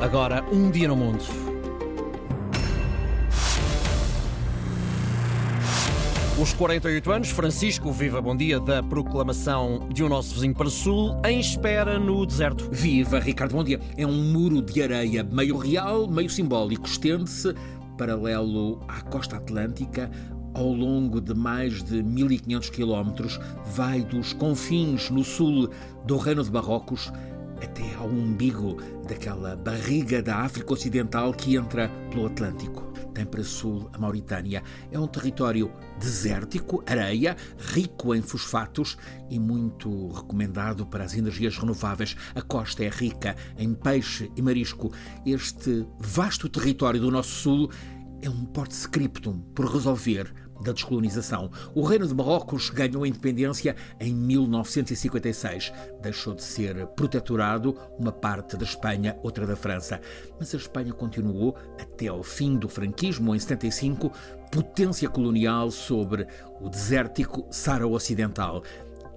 Agora, um dia no mundo. Os 48 anos, Francisco Viva Bom Dia da proclamação de um nosso vizinho para o sul, em espera no deserto. Viva, Ricardo Bom Dia. É um muro de areia meio real, meio simbólico. Estende-se paralelo à costa atlântica, ao longo de mais de 1500 quilómetros, vai dos confins no sul do Reino de Marrocos até ao umbigo daquela barriga da África Ocidental que entra pelo Atlântico. Tem para sul a Mauritânia. É um território desértico, areia, rico em fosfatos e muito recomendado para as energias renováveis. A costa é rica em peixe e marisco. Este vasto território do nosso sul é um post-scriptum por resolver da descolonização. O Reino de Marrocos ganhou a independência em 1956. Deixou de ser protetorado, uma parte da Espanha, outra da França. Mas a Espanha continuou até ao fim do franquismo, em 75, potência colonial sobre o desértico Sara Ocidental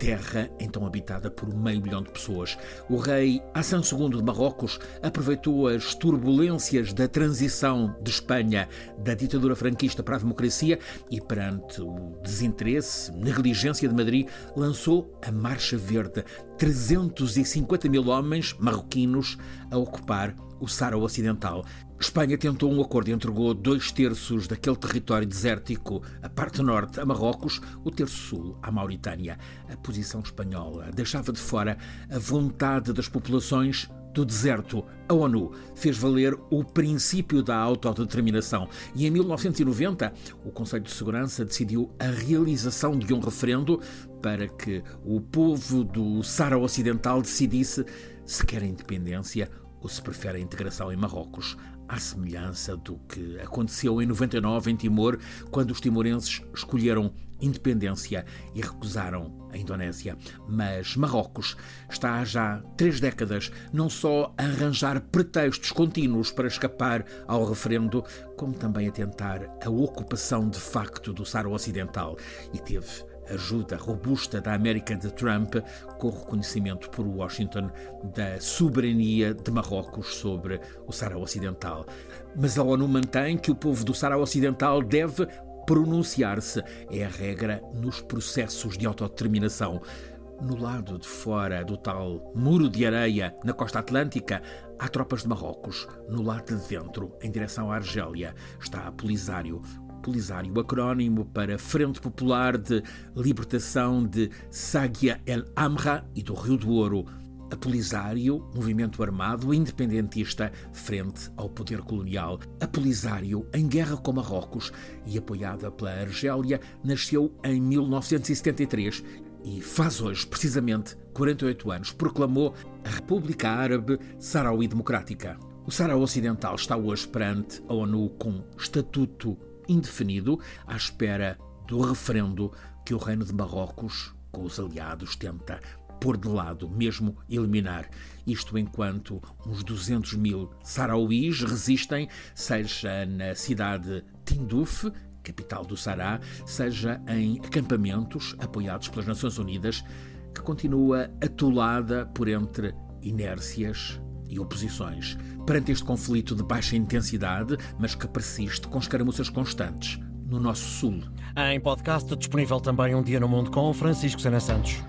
terra então habitada por meio milhão de pessoas. O rei Hassan II de Marrocos aproveitou as turbulências da transição de Espanha da ditadura franquista para a democracia e, perante o desinteresse, negligência de Madrid, lançou a Marcha Verde. 350 mil homens marroquinos a ocupar o Sara Ocidental. Espanha tentou um acordo e entregou dois terços daquele território desértico, a parte norte a Marrocos, o terço sul à Mauritânia. A posição espanhola deixava de fora a vontade das populações do deserto. A ONU fez valer o princípio da autodeterminação e em 1990 o Conselho de Segurança decidiu a realização de um referendo para que o povo do Sara Ocidental decidisse se quer a independência ou se prefere a integração em Marrocos, à semelhança do que aconteceu em 99 em Timor, quando os timorenses escolheram independência e recusaram a Indonésia. Mas Marrocos está há já três décadas não só a arranjar pretextos contínuos para escapar ao referendo, como também a tentar a ocupação de facto do Sara Ocidental e teve ajuda robusta da América de Trump, com o reconhecimento por Washington da soberania de Marrocos sobre o Sahara Ocidental. Mas a ONU mantém que o povo do Sahara Ocidental deve pronunciar-se. É a regra nos processos de autodeterminação. No lado de fora do tal muro de areia na costa atlântica, há tropas de Marrocos. No lado de dentro, em direção à Argélia, está a Polisário, Polisário, acrónimo para Frente Popular de Libertação de Sagia El Amra e do Rio do Ouro. A Polisário, movimento armado independentista frente ao poder colonial. A Polisário, em guerra com Marrocos e apoiada pela Argélia, nasceu em 1973 e faz hoje, precisamente, 48 anos, proclamou a República Árabe Saraui Democrática. O Sahara Ocidental está hoje perante a ONU com estatuto indefinido, à espera do referendo que o Reino de Marrocos, com os aliados, tenta pôr de lado, mesmo eliminar. Isto enquanto uns 200 mil sarauís resistem, seja na cidade Tinduf, capital do Sará, seja em acampamentos apoiados pelas Nações Unidas, que continua atolada por entre inércias e oposições. Perante este conflito de baixa intensidade, mas que persiste com escaramuças constantes no nosso sul. Em podcast disponível também Um Dia no Mundo com Francisco Sena Santos.